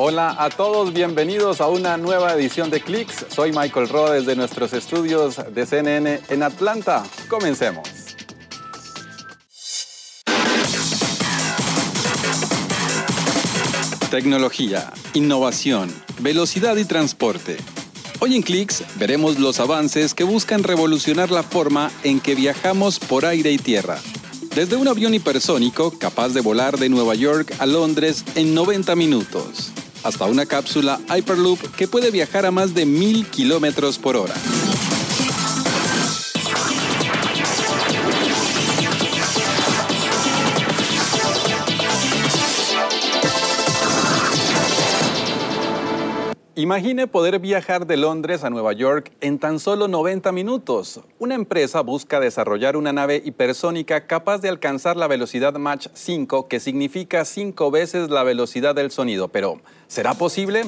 Hola a todos, bienvenidos a una nueva edición de Clicks. Soy Michael Roa desde nuestros estudios de CNN en Atlanta. Comencemos. Tecnología, innovación, velocidad y transporte. Hoy en Clicks veremos los avances que buscan revolucionar la forma en que viajamos por aire y tierra. Desde un avión hipersónico capaz de volar de Nueva York a Londres en 90 minutos, hasta una cápsula Hyperloop que puede viajar a más de 1000 kilómetros por hora. Imagine poder viajar de Londres a Nueva York en tan solo 90 minutos. Una empresa busca desarrollar una nave hipersónica capaz de alcanzar la velocidad Mach 5, que significa cinco veces la velocidad del sonido. Pero, ¿será posible?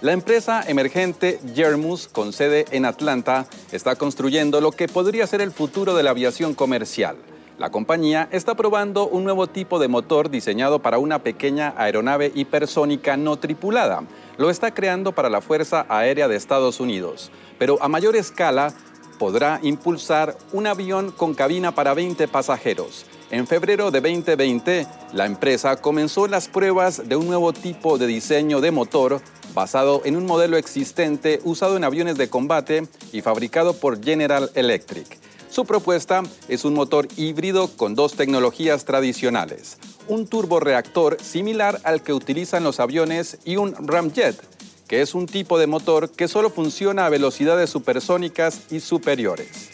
La empresa emergente Germus, con sede en Atlanta, está construyendo lo que podría ser el futuro de la aviación comercial. La compañía está probando un nuevo tipo de motor diseñado para una pequeña aeronave hipersónica no tripulada lo está creando para la Fuerza Aérea de Estados Unidos, pero a mayor escala podrá impulsar un avión con cabina para 20 pasajeros. En febrero de 2020, la empresa comenzó las pruebas de un nuevo tipo de diseño de motor basado en un modelo existente usado en aviones de combate y fabricado por General Electric. Su propuesta es un motor híbrido con dos tecnologías tradicionales, un turboreactor similar al que utilizan los aviones y un ramjet, que es un tipo de motor que solo funciona a velocidades supersónicas y superiores.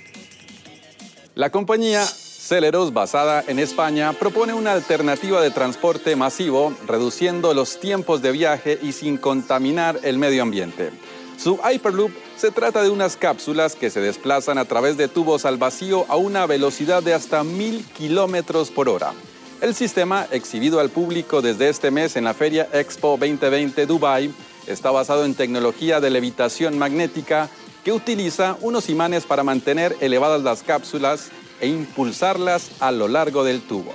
La compañía Celeros, basada en España, propone una alternativa de transporte masivo, reduciendo los tiempos de viaje y sin contaminar el medio ambiente. Su Hyperloop se trata de unas cápsulas que se desplazan a través de tubos al vacío a una velocidad de hasta 1000 kilómetros por hora. El sistema, exhibido al público desde este mes en la Feria Expo 2020 Dubai, está basado en tecnología de levitación magnética que utiliza unos imanes para mantener elevadas las cápsulas e impulsarlas a lo largo del tubo.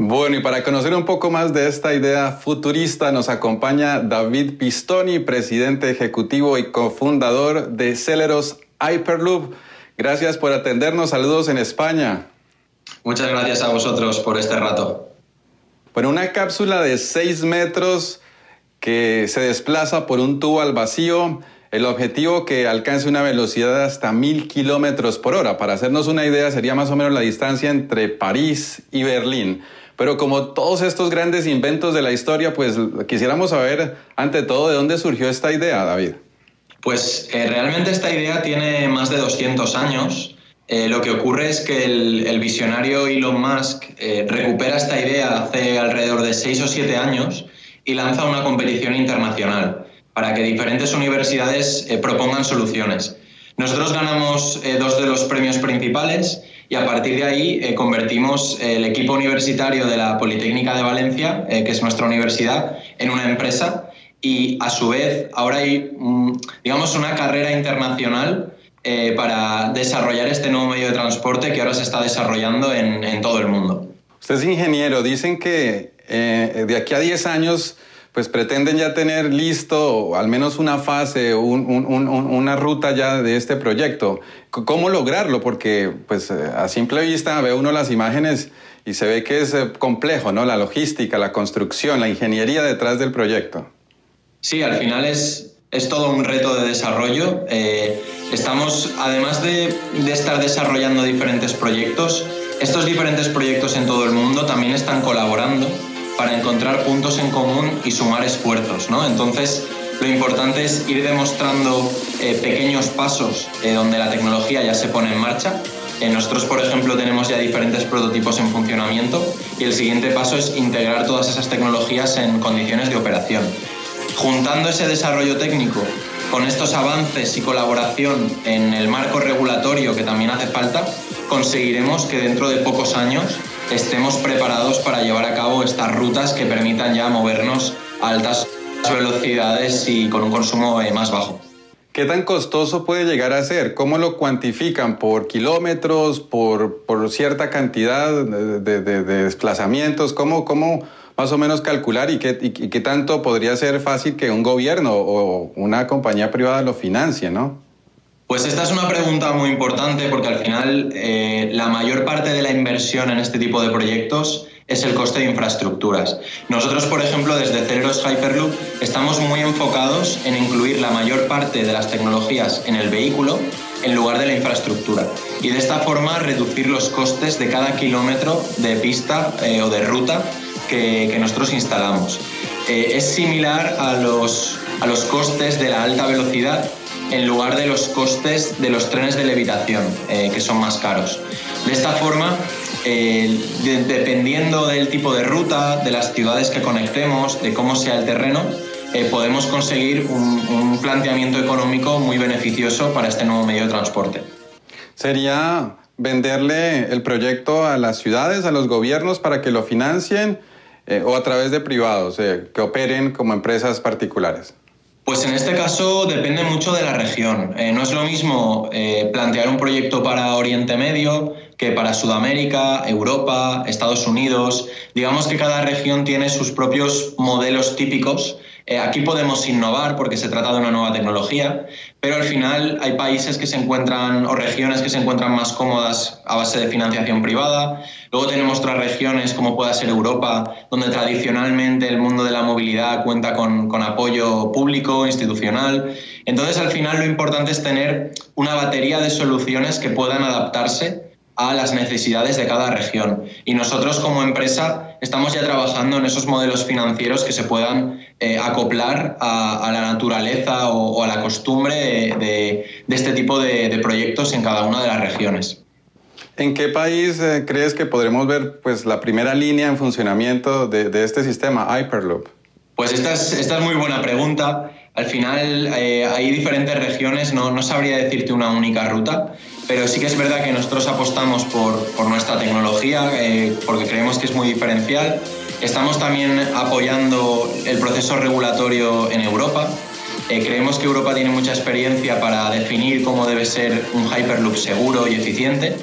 Bueno, y para conocer un poco más de esta idea futurista nos acompaña David Pistoni, presidente ejecutivo y cofundador de Celeros Hyperloop. Gracias por atendernos. Saludos en España. Muchas gracias a vosotros por este rato. Bueno, una cápsula de 6 metros que se desplaza por un tubo al vacío. El objetivo que alcance una velocidad de hasta 1000 kilómetros por hora. Para hacernos una idea, sería más o menos la distancia entre París y Berlín. Pero como todos estos grandes inventos de la historia, pues quisiéramos saber, ante todo, de dónde surgió esta idea, David. Pues eh, realmente esta idea tiene más de 200 años. Eh, lo que ocurre es que el, visionario Elon Musk eh, recupera esta idea hace alrededor de seis o siete años y lanza una competición internacional para que diferentes universidades eh, propongan soluciones. Nosotros ganamos dos de los premios principales y a partir de ahí convertimos el equipo universitario de la Politécnica de Valencia, que es nuestra universidad, en una empresa y a su vez ahora hay, mm, digamos, una carrera internacional eh, para desarrollar este nuevo medio de transporte que ahora se está desarrollando en, todo el mundo. Usted es ingeniero, dicen que eh, de aquí a 10 años pues pretenden ya tener listo al menos una fase, una ruta ya de este proyecto. ¿Cómo lograrlo? Porque pues eh, a simple vista ve uno las imágenes y se ve que es complejo, ¿no? La logística, la construcción, la ingeniería detrás del proyecto. Sí, al final es, es todo un reto de desarrollo. Estamos, además de, estar desarrollando diferentes proyectos, estos diferentes proyectos en todo el mundo también están colaborando para encontrar puntos en común y sumar esfuerzos, ¿no? Entonces, lo importante es ir demostrando eh, pequeños pasos eh, donde la tecnología ya se pone en marcha nosotros, por ejemplo, tenemos ya diferentes prototipos en funcionamiento y el siguiente paso es integrar todas esas tecnologías en condiciones de operación. Juntando ese desarrollo técnico con estos avances y colaboración en el marco regulatorio que también hace falta, conseguiremos que dentro de pocos años estemos preparados para llevar a cabo estas rutas que permitan ya movernos a altas velocidades y con un consumo eh, más bajo. ¿Qué tan costoso puede llegar a ser? ¿Cómo lo cuantifican? ¿Por kilómetros? ¿Por, por cierta cantidad de, desplazamientos? ¿Cómo, ¿Cómo, más o menos calcular y qué, y, qué tanto podría ser fácil que un gobierno o una compañía privada lo financie, no? Pues esta es una pregunta muy importante porque al final eh, la mayor parte de la inversión en este tipo de proyectos es el coste de infraestructuras. Nosotros, por ejemplo, desde Celeros Hyperloop estamos muy enfocados en incluir la mayor parte de las tecnologías en el vehículo en lugar de la infraestructura y de esta forma reducir los costes de cada kilómetro de pista eh, o de ruta que, nosotros instalamos. Eh, es similar a los, a los costes de la alta velocidad en lugar de los costes de los trenes de levitación, eh, que son más caros. De esta forma, eh, dependiendo del tipo de ruta, de las ciudades que conectemos, de cómo sea el terreno, eh, podemos conseguir un, planteamiento económico muy beneficioso para este nuevo medio de transporte. Sería venderle el proyecto a las ciudades, a los gobiernos para que lo financien o a través de privados que operen como empresas particulares. Pues en este caso depende mucho de la región. Eh, no es lo mismo eh, plantear un proyecto para Oriente Medio que para Sudamérica, Europa, Estados Unidos. Digamos que cada región tiene sus propios modelos típicos eh, aquí podemos innovar porque se trata de una nueva tecnología, pero al final hay países que se encuentran o regiones que se encuentran más cómodas a base de financiación privada. Luego tenemos otras regiones como pueda ser Europa, donde tradicionalmente el mundo de la movilidad cuenta con, con apoyo público, institucional. Entonces al final lo importante es tener una batería de soluciones que puedan adaptarse a las necesidades de cada región. Y nosotros como empresa estamos ya trabajando en esos modelos financieros que se puedan eh, acoplar a, la naturaleza o, a la costumbre de, este tipo de, proyectos en cada una de las regiones. ¿En qué país eh, crees que podremos ver pues, la primera línea en funcionamiento de, este sistema Hyperloop? Pues esta es, esta es muy buena pregunta. Al final eh, hay diferentes regiones, no, no sabría decirte una única ruta, pero sí que es verdad que nosotros apostamos por, por nuestra tecnología eh, porque creemos que es muy diferencial. Estamos también apoyando el proceso regulatorio en Europa. Eh, creemos que Europa tiene mucha experiencia para definir cómo debe ser un Hyperloop seguro y eficiente,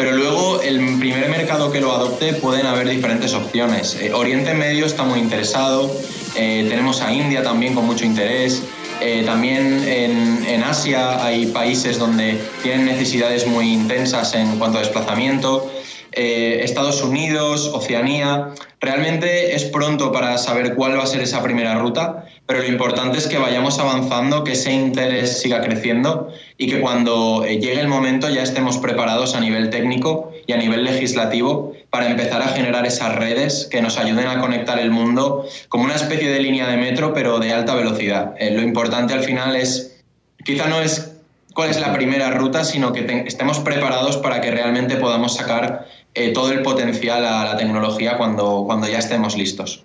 pero luego el primer mercado que lo adopte pueden haber diferentes opciones. Eh, Oriente Medio está muy interesado, tenemos a India también con mucho interés. Eh, también en, Asia hay países donde tienen necesidades muy intensas en cuanto a desplazamiento. Eh, Estados Unidos, Oceanía. Realmente es pronto para saber cuál va a ser esa primera ruta, pero lo importante es que vayamos avanzando, que ese interés siga creciendo y que cuando eh, llegue el momento ya estemos preparados a nivel técnico y a nivel legislativo para empezar a generar esas redes que nos ayuden a conectar el mundo como una especie de línea de metro, pero de alta velocidad. Eh, lo importante al final es, quizá no es cuál es la primera ruta, sino que estemos preparados para que realmente podamos sacar eh, todo el potencial a la tecnología cuando, cuando ya estemos listos.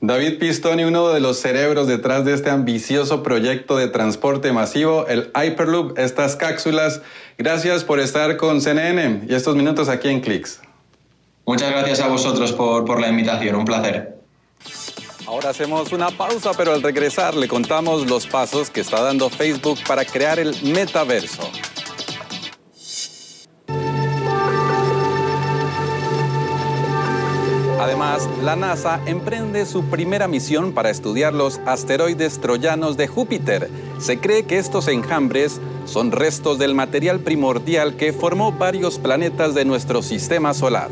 David Pistoni, uno de los cerebros detrás de este ambicioso proyecto de transporte masivo, el Hyperloop, estas cápsulas. Gracias por estar con CNN y estos minutos aquí en Clicks. Muchas gracias a vosotros por, por la invitación, un placer. Ahora hacemos una pausa, pero al regresar le contamos los pasos que está dando Facebook para crear el metaverso. Además, la NASA emprende su primera misión para estudiar los asteroides troyanos de Júpiter. Se cree que estos enjambres son restos del material primordial que formó varios planetas de nuestro sistema solar.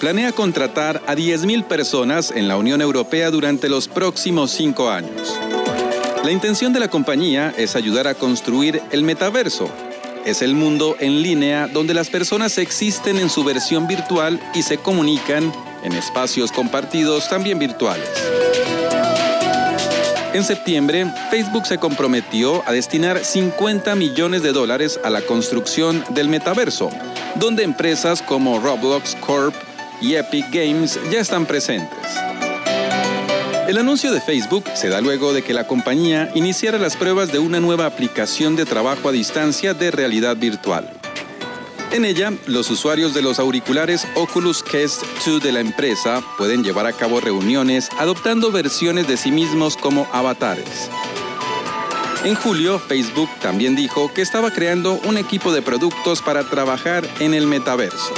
Planea contratar a 10.000 personas en la Unión Europea durante los próximos cinco años. La intención de la compañía es ayudar a construir el metaverso, es el mundo en línea donde las personas existen en su versión virtual y se comunican en espacios compartidos también virtuales. En septiembre, Facebook se comprometió a destinar 50 millones de dólares a la construcción del metaverso, donde empresas como Roblox Corp y Epic Games ya están presentes. El anuncio de Facebook se da luego de que la compañía iniciara las pruebas de una nueva aplicación de trabajo a distancia de realidad virtual. En ella, los usuarios de los auriculares Oculus Quest 2 de la empresa pueden llevar a cabo reuniones adoptando versiones de sí mismos como avatares. En julio, Facebook también dijo que estaba creando un equipo de productos para trabajar en el metaverso.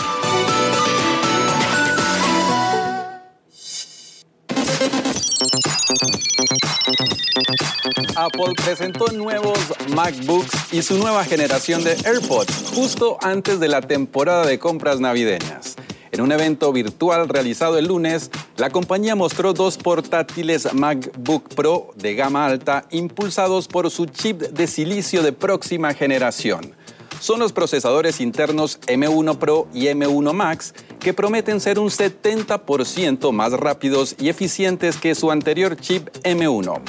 Apple presentó nuevos MacBooks y su nueva generación de AirPods justo antes de la temporada de compras navideñas. En un evento virtual realizado el lunes, la compañía mostró dos portátiles MacBook Pro de gama alta impulsados por su chip de silicio de próxima generación. Son los procesadores internos M1 Pro y M1 Max que prometen ser un 70% más rápidos y eficientes que su anterior chip M1.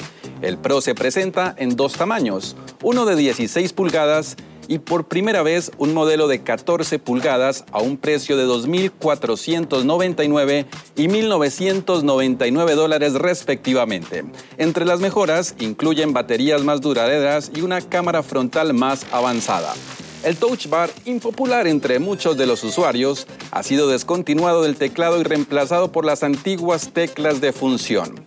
El Pro se presenta en dos tamaños, uno de 16 pulgadas y por primera vez un modelo de 14 pulgadas a un precio de 2.499 y 1.999 dólares respectivamente. Entre las mejoras incluyen baterías más duraderas y una cámara frontal más avanzada. El Touch Bar, impopular entre muchos de los usuarios, ha sido descontinuado del teclado y reemplazado por las antiguas teclas de función.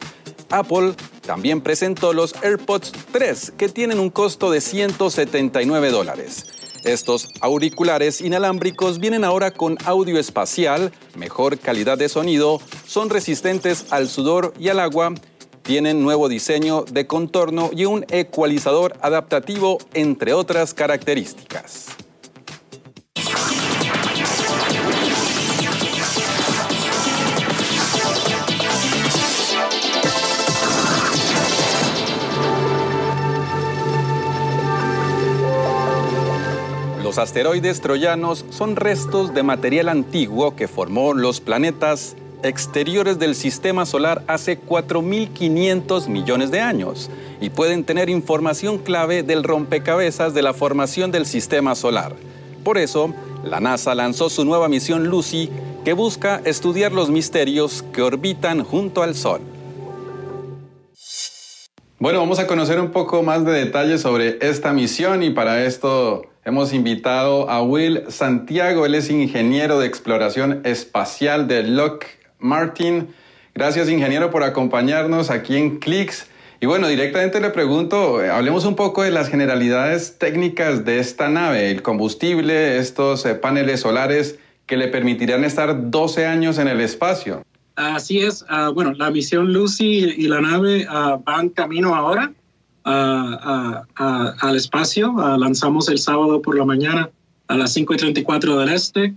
Apple también presentó los AirPods 3, que tienen un costo de 179 dólares. Estos auriculares inalámbricos vienen ahora con audio espacial, mejor calidad de sonido, son resistentes al sudor y al agua, tienen nuevo diseño de contorno y un ecualizador adaptativo, entre otras características. Los asteroides troyanos son restos de material antiguo que formó los planetas exteriores del sistema solar hace 4.500 millones de años y pueden tener información clave del rompecabezas de la formación del sistema solar. Por eso, la NASA lanzó su nueva misión Lucy que busca estudiar los misterios que orbitan junto al Sol. Bueno, vamos a conocer un poco más de detalles sobre esta misión y para esto hemos invitado a Will Santiago. Él es ingeniero de exploración espacial de Lock Martin. Gracias, ingeniero, por acompañarnos aquí en Clicks. Y bueno, directamente le pregunto, hablemos un poco de las generalidades técnicas de esta nave, el combustible, estos eh, paneles solares que le permitirán estar 12 años en el espacio. Así es. Ah, bueno, la misión Lucy y la nave uh, van camino ahora al espacio. lanzamos el sábado por la mañana a las 5.34 del este.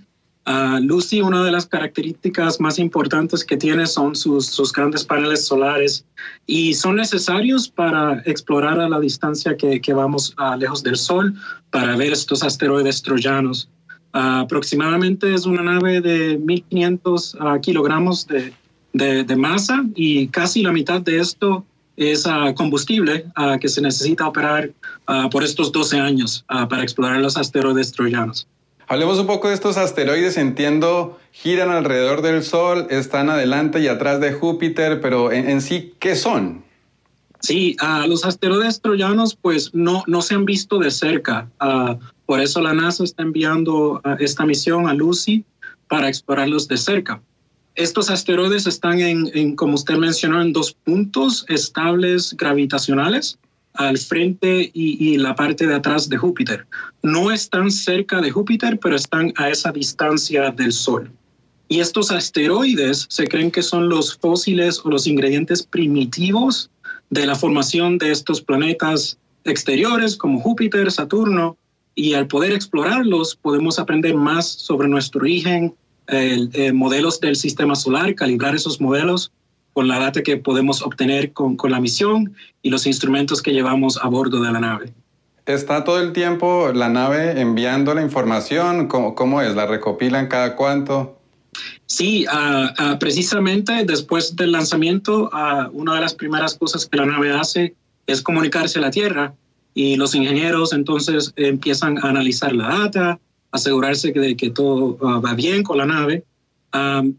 Lucy, una de las características más importantes que tiene son sus, sus, grandes paneles solares y son necesarios para explorar a la distancia que, que vamos lejos del Sol para ver estos asteroides troyanos aproximadamente es una nave de 1.500 ah, kilogramos de, de, masa y casi la mitad de esto es uh, combustible uh, que se necesita operar por estos 12 años para explorar los asteroides troyanos. Hablemos un poco de estos asteroides. Entiendo, giran alrededor del Sol, están adelante y atrás de Júpiter, pero en, en sí, ¿qué son? Sí, los asteroides troyanos pues no, no se han visto de cerca. por eso la NASA está enviando esta misión a Lucy para explorarlos de cerca. Estos asteroides están en, como usted mencionó, en dos puntos estables gravitacionales, al frente y, y, la parte de atrás de Júpiter. No están cerca de Júpiter, pero están a esa distancia del Sol. Y estos asteroides se creen que son los fósiles o los ingredientes primitivos de la formación de estos planetas exteriores como Júpiter, Saturno, y al poder explorarlos podemos aprender más sobre nuestro origen, eh, modelos del sistema solar, calibrar esos modelos con la data que podemos obtener con, con la misión y los instrumentos que llevamos a bordo de la nave. ¿Está todo el tiempo la nave enviando la información? ¿Cómo, es? ¿La recopilan cada cuánto? Sí, ah, ah, precisamente después del lanzamiento, uh, una de las primeras cosas que la nave hace es comunicarse a la Tierra y los ingenieros entonces empiezan a analizar la data, asegurarse de que todo va bien con la nave.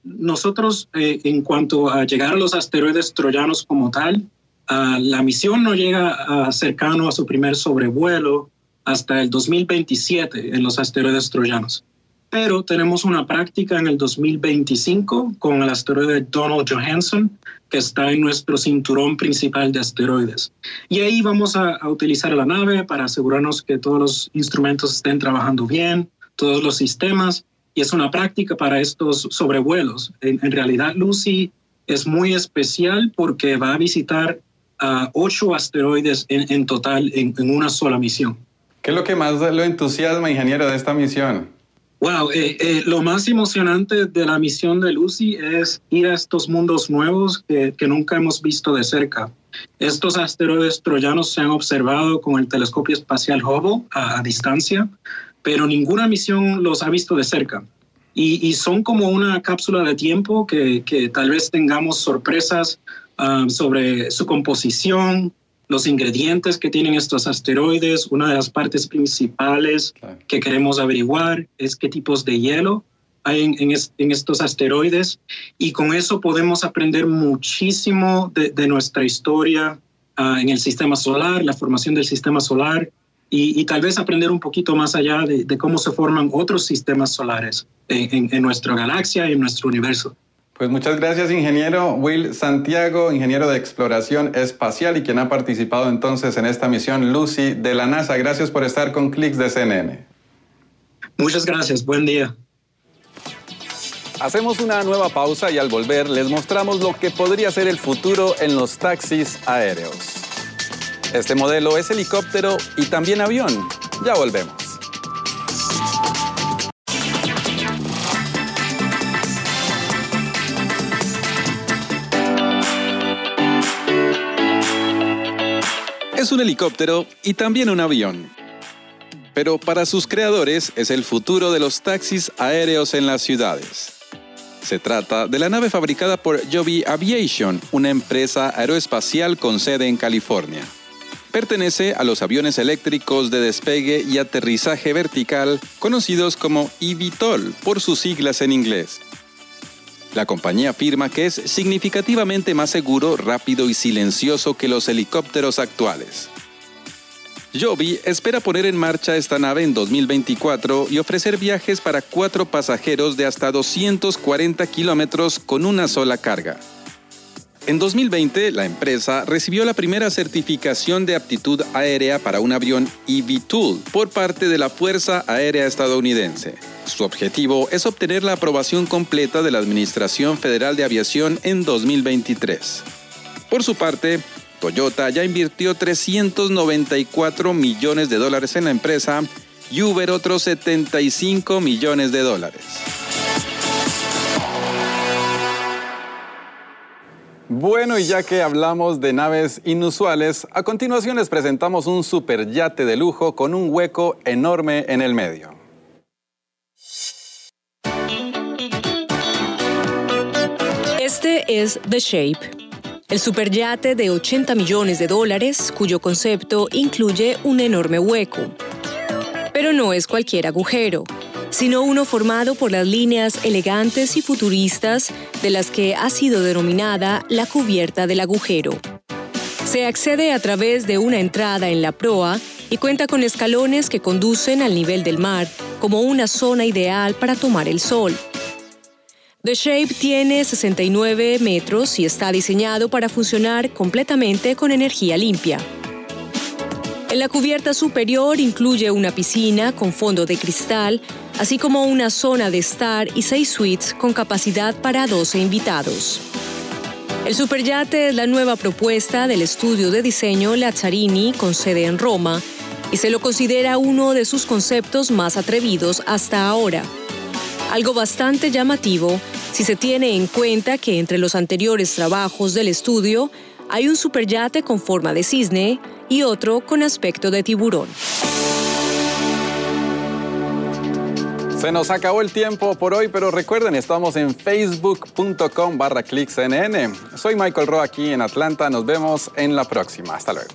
nosotros, eh, en cuanto a llegar a los asteroides troyanos como tal, la misión no llega a cercano a su primer sobrevuelo hasta el 2027 en los asteroides troyanos. Pero tenemos una práctica en el 2025 con el asteroide Donald Johansson, que está en nuestro cinturón principal de asteroides. Y ahí vamos a, utilizar la nave para asegurarnos que todos los instrumentos estén trabajando bien, todos los sistemas, y es una práctica para estos sobrevuelos. En, realidad, Lucy es muy especial porque va a visitar a ocho asteroides en, total en, una sola misión. ¿Qué es lo que más lo entusiasma, ingeniero, de esta misión? Wow, eh, eh, lo más emocionante de la misión de Lucy es ir a estos mundos nuevos que, que, nunca hemos visto de cerca. Estos asteroides troyanos se han observado con el telescopio espacial Hubble a, distancia, pero ninguna misión los ha visto de cerca. Y, y son como una cápsula de tiempo que, que tal vez tengamos sorpresas Um, sobre su composición, los ingredientes que tienen estos asteroides. Una de las partes principales que queremos averiguar es qué tipos de hielo hay en, estos asteroides y con eso podemos aprender muchísimo de, nuestra historia uh, en el sistema solar, la formación del sistema solar y, tal vez aprender un poquito más allá de, cómo se forman otros sistemas solares en, en nuestra galaxia y en nuestro universo. Pues muchas gracias, ingeniero Will Santiago, ingeniero de exploración espacial y quien ha participado entonces en esta misión Lucy de la NASA. Gracias por estar con Clicks de CNN. Muchas gracias, buen día. Hacemos una nueva pausa y al volver les mostramos lo que podría ser el futuro en los taxis aéreos. Este modelo es helicóptero y también avión. Ya volvemos. Es un helicóptero y también un avión. Pero para sus creadores es el futuro de los taxis aéreos en las ciudades. Se trata de la nave fabricada por Joby Aviation, una empresa aeroespacial con sede en California. Pertenece a los aviones eléctricos de despegue y aterrizaje vertical, conocidos como eVTOL por sus siglas en inglés. La compañía afirma que es significativamente más seguro, rápido y silencioso que los helicópteros actuales. Joby espera poner en marcha esta nave en 2024 y ofrecer viajes para cuatro pasajeros de hasta 240 kilómetros con una sola carga. En 2020, la empresa recibió la primera certificación de aptitud aérea para un avión eVTOL por parte de la Fuerza Aérea Estadounidense. Su objetivo es obtener la aprobación completa de la Administración Federal de Aviación en 2023. Por su parte, Toyota ya invirtió 394 millones de dólares en la empresa y Uber otros 75 millones de dólares. Bueno, y ya que hablamos de naves inusuales, a continuación les presentamos un superyate de lujo con un hueco enorme en el medio. Este es The Shape, el superyate de 80 millones de dólares cuyo concepto incluye un enorme hueco. Pero no es cualquier agujero sino uno formado por las líneas elegantes y futuristas de las que ha sido denominada la cubierta del agujero. Se accede a través de una entrada en la proa y cuenta con escalones que conducen al nivel del mar como una zona ideal para tomar el sol. The Shape tiene 69 metros y está diseñado para funcionar completamente con energía limpia. En la cubierta superior incluye una piscina con fondo de cristal así como una zona de estar y seis suites con capacidad para 12 invitados. El superyate es la nueva propuesta del estudio de diseño Lazzarini con sede en Roma y se lo considera uno de sus conceptos más atrevidos hasta ahora. Algo bastante llamativo si se tiene en cuenta que entre los anteriores trabajos del estudio hay un superyate con forma de cisne y otro con aspecto de tiburón. Se nos acabó el tiempo por hoy, pero recuerden, estamos en facebook.com barra clickcnn. Soy Michael Rowe aquí en Atlanta. Nos vemos en la próxima. Hasta luego.